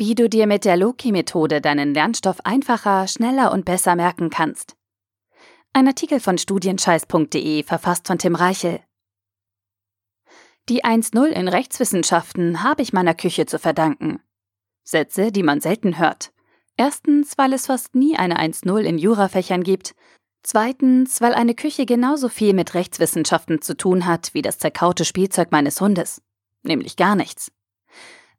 Wie du dir mit der Loki-Methode deinen Lernstoff einfacher, schneller und besser merken kannst. Ein Artikel von studienscheiß.de, verfasst von Tim Reichel. Die 1.0 in Rechtswissenschaften habe ich meiner Küche zu verdanken. Sätze, die man selten hört. Erstens, weil es fast nie eine 1.0 in Jurafächern gibt. Zweitens, weil eine Küche genauso viel mit Rechtswissenschaften zu tun hat wie das zerkaute Spielzeug meines Hundes. Nämlich gar nichts.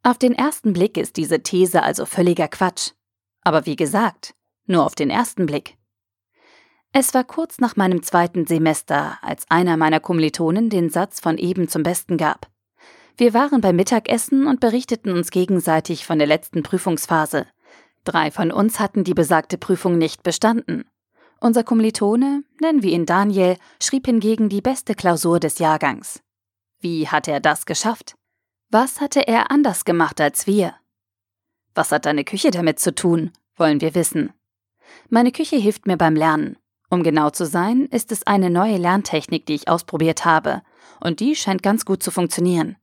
Auf den ersten Blick ist diese These also völliger Quatsch. Aber wie gesagt, nur auf den ersten Blick. Es war kurz nach meinem zweiten Semester, als einer meiner Kommilitonen den Satz von eben zum Besten gab. Wir waren beim Mittagessen und berichteten uns gegenseitig von der letzten Prüfungsphase. Drei von uns hatten die besagte Prüfung nicht bestanden. Unser Kommilitone, nennen wir ihn Daniel, schrieb hingegen die beste Klausur des Jahrgangs. Wie hat er das geschafft? Was hatte er anders gemacht als wir? Was hat deine Küche damit zu tun, wollen wir wissen. Meine Küche hilft mir beim Lernen. Um genau zu sein, ist es eine neue Lerntechnik, die ich ausprobiert habe, und die scheint ganz gut zu funktionieren.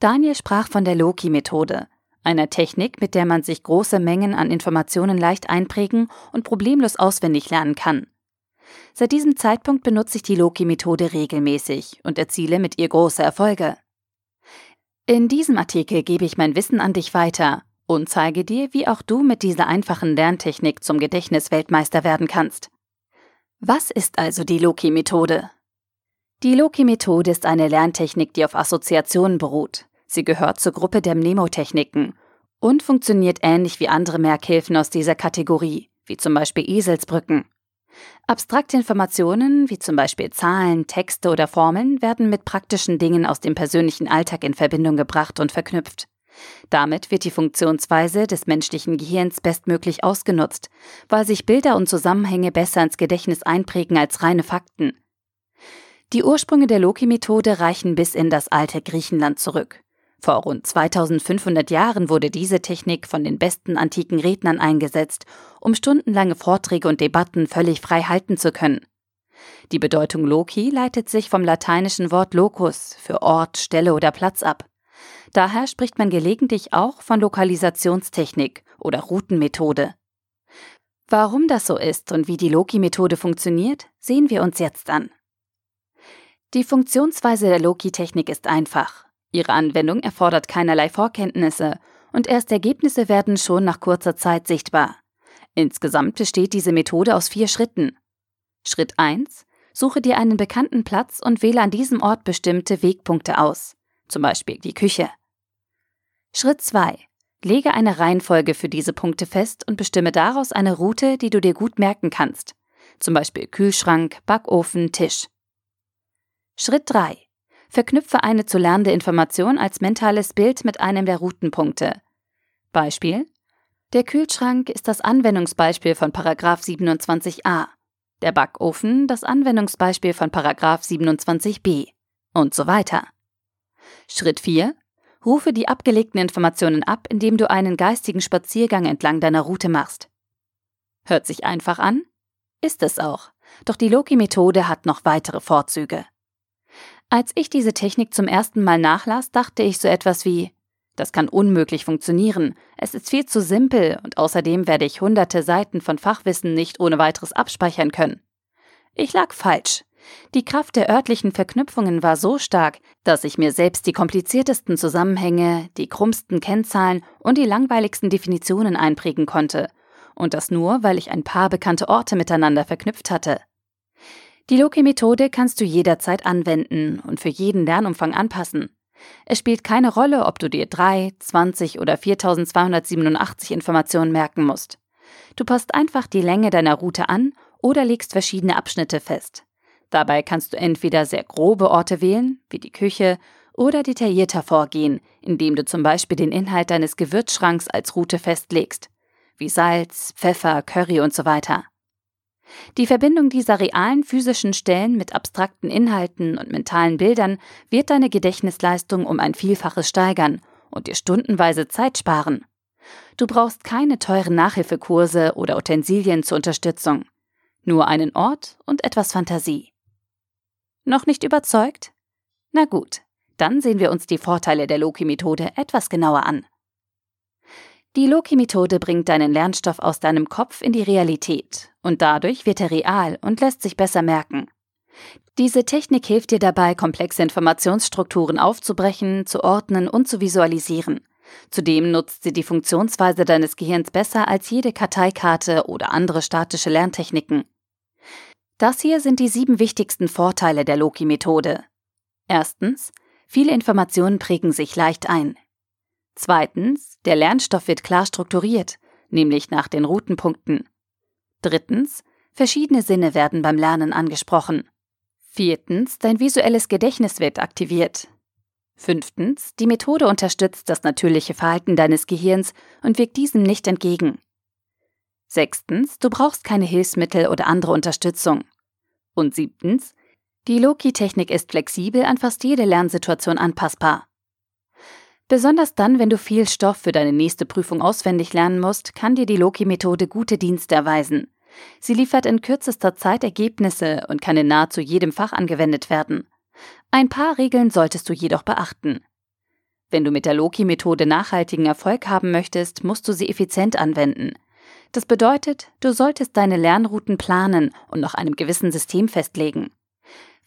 Daniel sprach von der Loki-Methode, einer Technik, mit der man sich große Mengen an Informationen leicht einprägen und problemlos auswendig lernen kann. Seit diesem Zeitpunkt benutze ich die Loki-Methode regelmäßig und erziele mit ihr große Erfolge. In diesem Artikel gebe ich mein Wissen an dich weiter und zeige dir, wie auch du mit dieser einfachen Lerntechnik zum Gedächtnisweltmeister werden kannst. Was ist also die Loki-Methode? Die Loki-Methode ist eine Lerntechnik, die auf Assoziationen beruht. Sie gehört zur Gruppe der Mnemotechniken und funktioniert ähnlich wie andere Merkhilfen aus dieser Kategorie, wie zum Beispiel Eselsbrücken. Abstrakte Informationen, wie zum Beispiel Zahlen, Texte oder Formeln, werden mit praktischen Dingen aus dem persönlichen Alltag in Verbindung gebracht und verknüpft. Damit wird die Funktionsweise des menschlichen Gehirns bestmöglich ausgenutzt, weil sich Bilder und Zusammenhänge besser ins Gedächtnis einprägen als reine Fakten. Die Ursprünge der Loki-Methode reichen bis in das alte Griechenland zurück. Vor rund 2500 Jahren wurde diese Technik von den besten antiken Rednern eingesetzt, um stundenlange Vorträge und Debatten völlig frei halten zu können. Die Bedeutung Loki leitet sich vom lateinischen Wort locus für Ort, Stelle oder Platz ab. Daher spricht man gelegentlich auch von Lokalisationstechnik oder Routenmethode. Warum das so ist und wie die Loki-Methode funktioniert, sehen wir uns jetzt an. Die Funktionsweise der Loki-Technik ist einfach. Ihre Anwendung erfordert keinerlei Vorkenntnisse und erst Ergebnisse werden schon nach kurzer Zeit sichtbar. Insgesamt besteht diese Methode aus vier Schritten. Schritt 1. Suche dir einen bekannten Platz und wähle an diesem Ort bestimmte Wegpunkte aus, zum Beispiel die Küche. Schritt 2. Lege eine Reihenfolge für diese Punkte fest und bestimme daraus eine Route, die du dir gut merken kannst, zum Beispiel Kühlschrank, Backofen, Tisch. Schritt 3. Verknüpfe eine zu lernende Information als mentales Bild mit einem der Routenpunkte. Beispiel: Der Kühlschrank ist das Anwendungsbeispiel von Paragraph 27a, der Backofen das Anwendungsbeispiel von Paragraph 27b und so weiter. Schritt 4. Rufe die abgelegten Informationen ab, indem du einen geistigen Spaziergang entlang deiner Route machst. Hört sich einfach an? Ist es auch. Doch die Loki-Methode hat noch weitere Vorzüge. Als ich diese Technik zum ersten Mal nachlas, dachte ich so etwas wie, das kann unmöglich funktionieren, es ist viel zu simpel und außerdem werde ich hunderte Seiten von Fachwissen nicht ohne weiteres abspeichern können. Ich lag falsch. Die Kraft der örtlichen Verknüpfungen war so stark, dass ich mir selbst die kompliziertesten Zusammenhänge, die krummsten Kennzahlen und die langweiligsten Definitionen einprägen konnte. Und das nur, weil ich ein paar bekannte Orte miteinander verknüpft hatte. Die Loki-Methode kannst du jederzeit anwenden und für jeden Lernumfang anpassen. Es spielt keine Rolle, ob du dir 3, 20 oder 4287 Informationen merken musst. Du passt einfach die Länge deiner Route an oder legst verschiedene Abschnitte fest. Dabei kannst du entweder sehr grobe Orte wählen, wie die Küche, oder detaillierter vorgehen, indem du zum Beispiel den Inhalt deines Gewürzschranks als Route festlegst, wie Salz, Pfeffer, Curry und so weiter. Die Verbindung dieser realen physischen Stellen mit abstrakten Inhalten und mentalen Bildern wird deine Gedächtnisleistung um ein Vielfaches steigern und dir stundenweise Zeit sparen. Du brauchst keine teuren Nachhilfekurse oder Utensilien zur Unterstützung. Nur einen Ort und etwas Fantasie. Noch nicht überzeugt? Na gut, dann sehen wir uns die Vorteile der Loki-Methode etwas genauer an. Die Loki-Methode bringt deinen Lernstoff aus deinem Kopf in die Realität und dadurch wird er real und lässt sich besser merken. Diese Technik hilft dir dabei, komplexe Informationsstrukturen aufzubrechen, zu ordnen und zu visualisieren. Zudem nutzt sie die Funktionsweise deines Gehirns besser als jede Karteikarte oder andere statische Lerntechniken. Das hier sind die sieben wichtigsten Vorteile der Loki-Methode. Erstens, viele Informationen prägen sich leicht ein. Zweitens, der Lernstoff wird klar strukturiert, nämlich nach den Routenpunkten. Drittens, verschiedene Sinne werden beim Lernen angesprochen. Viertens, dein visuelles Gedächtnis wird aktiviert. Fünftens, die Methode unterstützt das natürliche Verhalten deines Gehirns und wirkt diesem nicht entgegen. Sechstens, du brauchst keine Hilfsmittel oder andere Unterstützung. Und siebtens, die Loki-Technik ist flexibel an fast jede Lernsituation anpassbar. Besonders dann, wenn du viel Stoff für deine nächste Prüfung auswendig lernen musst, kann dir die Loki-Methode gute Dienste erweisen. Sie liefert in kürzester Zeit Ergebnisse und kann in nahezu jedem Fach angewendet werden. Ein paar Regeln solltest du jedoch beachten. Wenn du mit der Loki-Methode nachhaltigen Erfolg haben möchtest, musst du sie effizient anwenden. Das bedeutet, du solltest deine Lernrouten planen und nach einem gewissen System festlegen.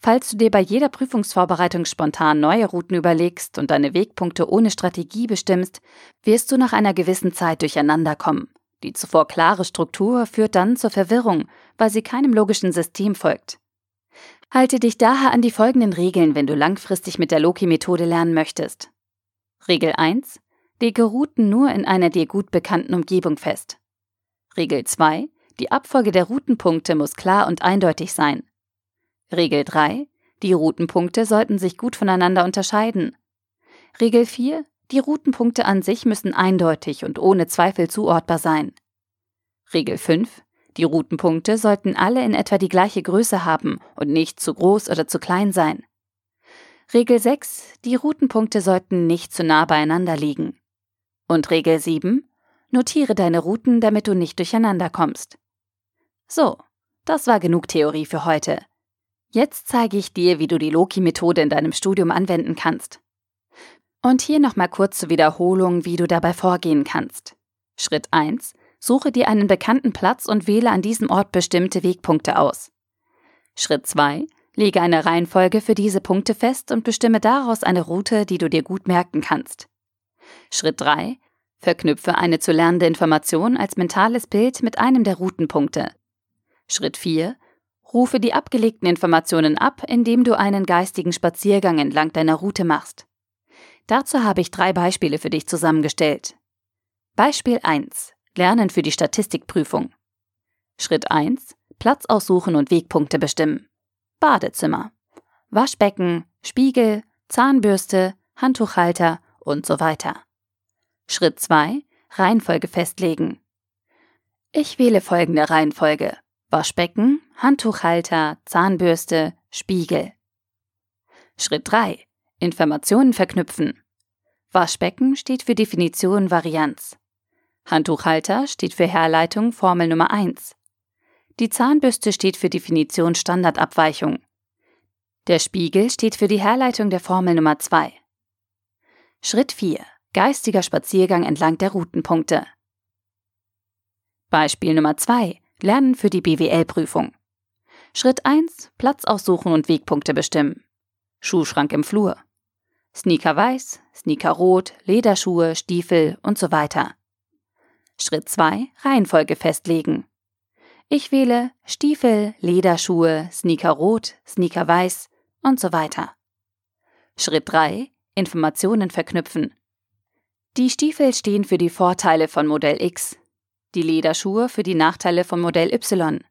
Falls du dir bei jeder Prüfungsvorbereitung spontan neue Routen überlegst und deine Wegpunkte ohne Strategie bestimmst, wirst du nach einer gewissen Zeit durcheinander kommen. Die zuvor klare Struktur führt dann zur Verwirrung, weil sie keinem logischen System folgt. Halte dich daher an die folgenden Regeln, wenn du langfristig mit der Loki-Methode lernen möchtest. Regel 1. Lege Routen nur in einer dir gut bekannten Umgebung fest. Regel 2. Die Abfolge der Routenpunkte muss klar und eindeutig sein. Regel 3. Die Routenpunkte sollten sich gut voneinander unterscheiden. Regel 4. Die Routenpunkte an sich müssen eindeutig und ohne Zweifel zuordbar sein. Regel 5. Die Routenpunkte sollten alle in etwa die gleiche Größe haben und nicht zu groß oder zu klein sein. Regel 6. Die Routenpunkte sollten nicht zu nah beieinander liegen. Und Regel 7. Notiere deine Routen, damit du nicht durcheinander kommst. So, das war genug Theorie für heute. Jetzt zeige ich dir, wie du die Loki-Methode in deinem Studium anwenden kannst. Und hier nochmal kurz zur Wiederholung, wie du dabei vorgehen kannst. Schritt 1. Suche dir einen bekannten Platz und wähle an diesem Ort bestimmte Wegpunkte aus. Schritt 2. Lege eine Reihenfolge für diese Punkte fest und bestimme daraus eine Route, die du dir gut merken kannst. Schritt 3. Verknüpfe eine zu lernende Information als mentales Bild mit einem der Routenpunkte. Schritt 4. Rufe die abgelegten Informationen ab, indem du einen geistigen Spaziergang entlang deiner Route machst. Dazu habe ich drei Beispiele für dich zusammengestellt. Beispiel 1. Lernen für die Statistikprüfung. Schritt 1. Platz aussuchen und Wegpunkte bestimmen. Badezimmer. Waschbecken, Spiegel, Zahnbürste, Handtuchhalter und so weiter. Schritt 2. Reihenfolge festlegen. Ich wähle folgende Reihenfolge. Waschbecken, Handtuchhalter, Zahnbürste, Spiegel. Schritt 3. Informationen verknüpfen. Waschbecken steht für Definition Varianz. Handtuchhalter steht für Herleitung Formel Nummer 1. Die Zahnbürste steht für Definition Standardabweichung. Der Spiegel steht für die Herleitung der Formel Nummer 2. Schritt 4. Geistiger Spaziergang entlang der Routenpunkte. Beispiel Nummer 2. Lernen für die BWL-Prüfung. Schritt 1. Platz aussuchen und Wegpunkte bestimmen. Schuhschrank im Flur. Sneaker weiß, Sneaker rot, Lederschuhe, Stiefel und so weiter. Schritt 2. Reihenfolge festlegen. Ich wähle Stiefel, Lederschuhe, Sneaker rot, Sneaker weiß und so weiter. Schritt 3. Informationen verknüpfen. Die Stiefel stehen für die Vorteile von Modell X, die Lederschuhe für die Nachteile von Modell Y.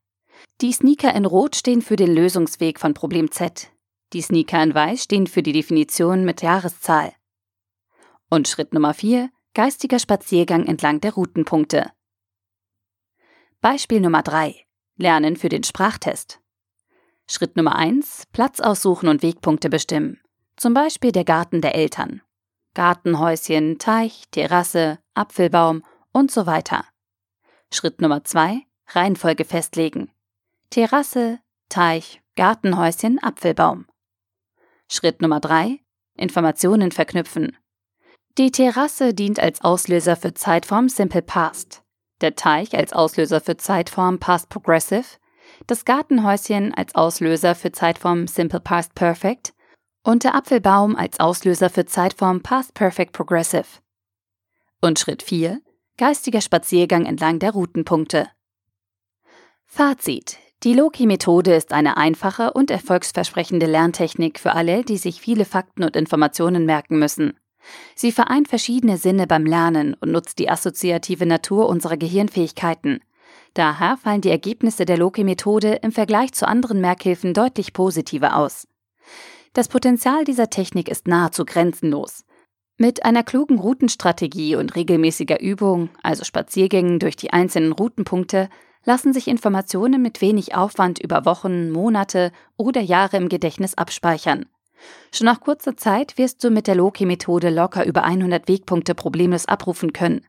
Die Sneaker in Rot stehen für den Lösungsweg von Problem Z. Die Sneaker in Weiß stehen für die Definition mit Jahreszahl. Und Schritt Nummer 4, geistiger Spaziergang entlang der Routenpunkte. Beispiel Nummer 3, Lernen für den Sprachtest. Schritt Nummer 1, Platz aussuchen und Wegpunkte bestimmen. Zum Beispiel der Garten der Eltern. Gartenhäuschen, Teich, Terrasse, Apfelbaum und so weiter. Schritt Nummer 2, Reihenfolge festlegen. Terrasse, Teich, Gartenhäuschen, Apfelbaum. Schritt Nummer 3, Informationen verknüpfen. Die Terrasse dient als Auslöser für Zeitform Simple Past, der Teich als Auslöser für Zeitform Past Progressive, das Gartenhäuschen als Auslöser für Zeitform Simple Past Perfect und der Apfelbaum als Auslöser für Zeitform Past Perfect Progressive. Und Schritt 4. Geistiger Spaziergang entlang der Routenpunkte. Fazit. Die Loki-Methode ist eine einfache und erfolgsversprechende Lerntechnik für alle, die sich viele Fakten und Informationen merken müssen. Sie vereint verschiedene Sinne beim Lernen und nutzt die assoziative Natur unserer Gehirnfähigkeiten. Daher fallen die Ergebnisse der Loki-Methode im Vergleich zu anderen Merkhilfen deutlich positiver aus. Das Potenzial dieser Technik ist nahezu grenzenlos. Mit einer klugen Routenstrategie und regelmäßiger Übung, also Spaziergängen durch die einzelnen Routenpunkte, lassen sich Informationen mit wenig Aufwand über Wochen, Monate oder Jahre im Gedächtnis abspeichern. Schon nach kurzer Zeit wirst du mit der Loki-Methode locker über 100 Wegpunkte problemlos abrufen können.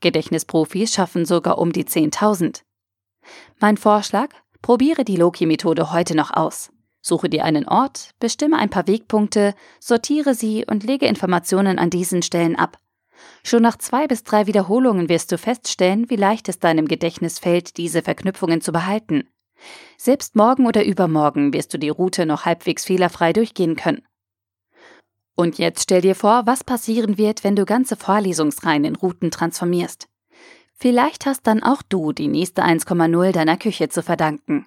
Gedächtnisprofis schaffen sogar um die 10.000. Mein Vorschlag? Probiere die Loki-Methode heute noch aus. Suche dir einen Ort, bestimme ein paar Wegpunkte, sortiere sie und lege Informationen an diesen Stellen ab. Schon nach zwei bis drei Wiederholungen wirst du feststellen, wie leicht es deinem Gedächtnis fällt, diese Verknüpfungen zu behalten. Selbst morgen oder übermorgen wirst du die Route noch halbwegs fehlerfrei durchgehen können. Und jetzt stell dir vor, was passieren wird, wenn du ganze Vorlesungsreihen in Routen transformierst. Vielleicht hast dann auch du die nächste 1,0 deiner Küche zu verdanken.